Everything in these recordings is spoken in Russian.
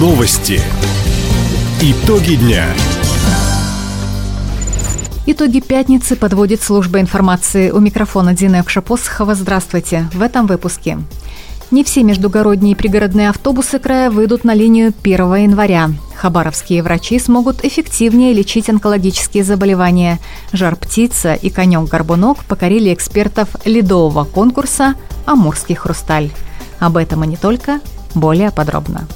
Новости. Итоги дня. Итоги пятницы подводит служба информации. У микрофона Дина Экшапосхова. Здравствуйте. В этом выпуске. Не все междугородние и пригородные автобусы края выйдут на линию 1 января. Хабаровские врачи смогут эффективнее лечить онкологические заболевания. Жар-птица и конек-горбунок покорили экспертов ледового конкурса «Амурский хрусталь». Об этом и не только, более подробно.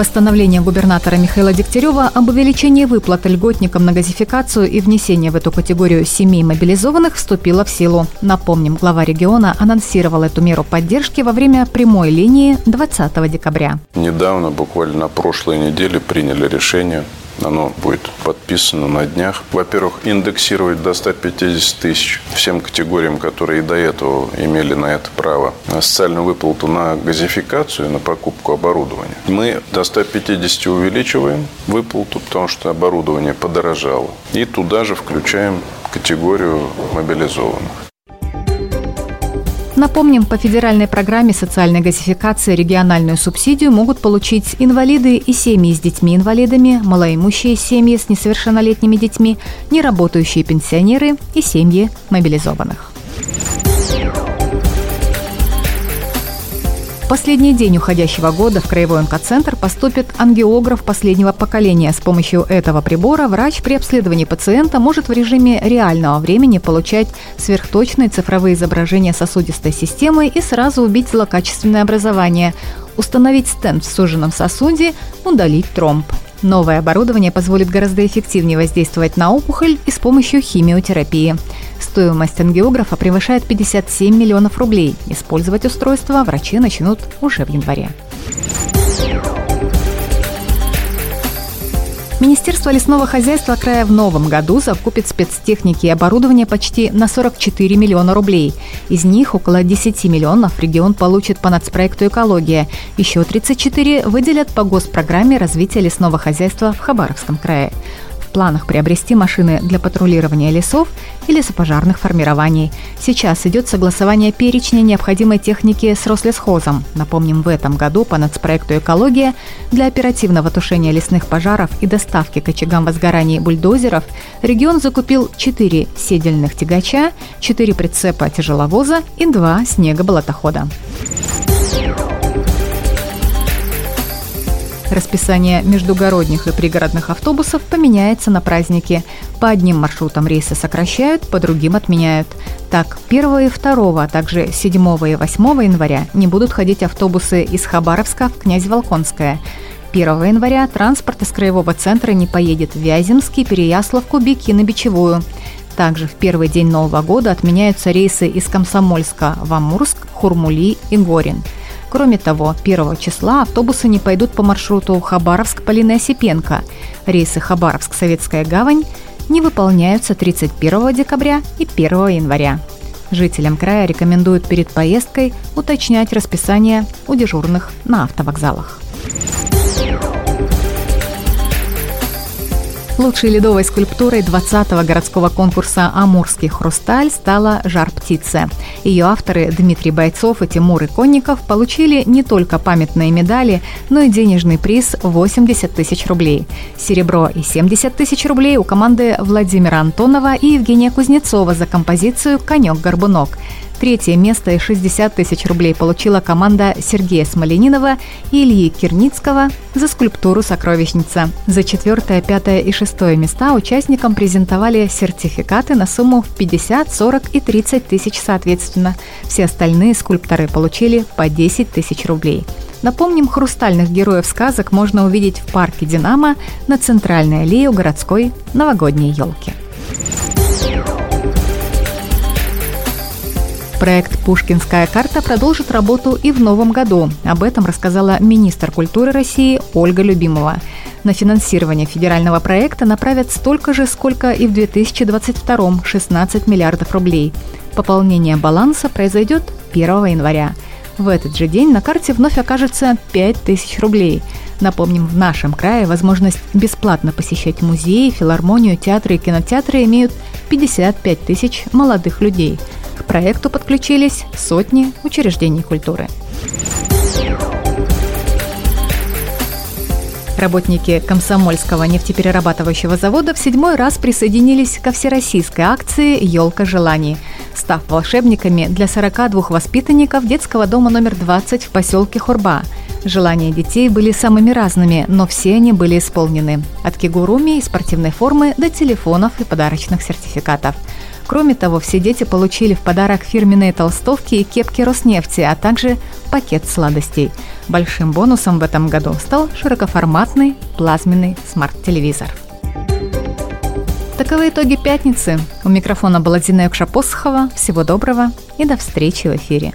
Постановление губернатора Михаила Дегтярева об увеличении выплат льготникам на газификацию и внесении в эту категорию семей мобилизованных вступило в силу. Напомним, глава региона анонсировал эту меру поддержки во время прямой линии 20 декабря. Недавно, буквально на прошлой неделе, приняли решение оно будет подписано на днях. Во-первых, индексировать до 150 тысяч всем категориям, которые и до этого имели на это право, социальную выплату на газификацию, на покупку оборудования. Мы до 150 увеличиваем выплату, потому что оборудование подорожало. И туда же включаем категорию мобилизованных. Напомним, по федеральной программе социальной газификации региональную субсидию могут получить инвалиды и семьи с детьми-инвалидами, малоимущие семьи с несовершеннолетними детьми, неработающие пенсионеры и семьи мобилизованных. Последний день уходящего года в Краевой онкоцентр поступит ангиограф последнего поколения. С помощью этого прибора врач при обследовании пациента может в режиме реального времени получать сверхточные цифровые изображения сосудистой системы и сразу убить злокачественное образование, установить стенд в суженном сосуде, удалить тромб. Новое оборудование позволит гораздо эффективнее воздействовать на опухоль и с помощью химиотерапии. Стоимость ангиографа превышает 57 миллионов рублей. Использовать устройство врачи начнут уже в январе. Министерство лесного хозяйства края в новом году закупит спецтехники и оборудование почти на 44 миллиона рублей. Из них около 10 миллионов регион получит по нацпроекту «Экология». Еще 34 выделят по госпрограмме развития лесного хозяйства в Хабаровском крае планах приобрести машины для патрулирования лесов и лесопожарных формирований. Сейчас идет согласование перечня необходимой техники с Рослесхозом. Напомним, в этом году по нацпроекту «Экология» для оперативного тушения лесных пожаров и доставки к очагам возгораний бульдозеров регион закупил 4 седельных тягача, 4 прицепа тяжеловоза и 2 снегоболотохода. Расписание междугородних и пригородных автобусов поменяется на праздники. По одним маршрутам рейсы сокращают, по другим отменяют. Так, 1 и 2, а также 7 и 8 января не будут ходить автобусы из Хабаровска в Князь-Волконское. 1 января транспорт из краевого центра не поедет в Вяземский, Переяславку, Беки на Бичевую. Также в первый день Нового года отменяются рейсы из Комсомольска в Амурск, Хурмули и Горин – Кроме того, 1 числа автобусы не пойдут по маршруту Хабаровск-Полина Осипенко. Рейсы Хабаровск-Советская гавань не выполняются 31 декабря и 1 января. Жителям края рекомендуют перед поездкой уточнять расписание у дежурных на автовокзалах. Лучшей ледовой скульптурой 20-го городского конкурса «Амурский хрусталь» стала «Жар-птица». Ее авторы Дмитрий Бойцов и Тимур Иконников получили не только памятные медали, но и денежный приз 80 тысяч рублей. Серебро и 70 тысяч рублей у команды Владимира Антонова и Евгения Кузнецова за композицию «Конек-горбунок». Третье место и 60 тысяч рублей получила команда Сергея Смоленинова и Ильи Кирницкого за скульптуру «Сокровищница». За четвертое, пятое и шестое места участникам презентовали сертификаты на сумму в 50, 40 и 30 тысяч соответственно. Все остальные скульпторы получили по 10 тысяч рублей. Напомним, хрустальных героев сказок можно увидеть в парке «Динамо» на центральной аллее у городской новогодней елки. Проект «Пушкинская карта» продолжит работу и в новом году. Об этом рассказала министр культуры России Ольга Любимова. На финансирование федерального проекта направят столько же, сколько и в 2022 – 16 миллиардов рублей. Пополнение баланса произойдет 1 января. В этот же день на карте вновь окажется 5 тысяч рублей. Напомним, в нашем крае возможность бесплатно посещать музеи, филармонию, театры и кинотеатры имеют 55 тысяч молодых людей – проекту подключились сотни учреждений культуры. Работники Комсомольского нефтеперерабатывающего завода в седьмой раз присоединились ко всероссийской акции «Елка желаний», став волшебниками для 42 воспитанников детского дома номер 20 в поселке Хурба. Желания детей были самыми разными, но все они были исполнены. От кигуруми и спортивной формы до телефонов и подарочных сертификатов. Кроме того, все дети получили в подарок фирменные толстовки и кепки Роснефти, а также пакет сладостей – Большим бонусом в этом году стал широкоформатный плазменный смарт-телевизор. Таковы итоги пятницы. У микрофона была Дина Юкша-Посохова. Всего доброго и до встречи в эфире.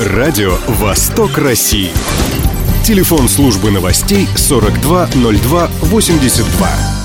Радио «Восток России». Телефон службы новостей 420282.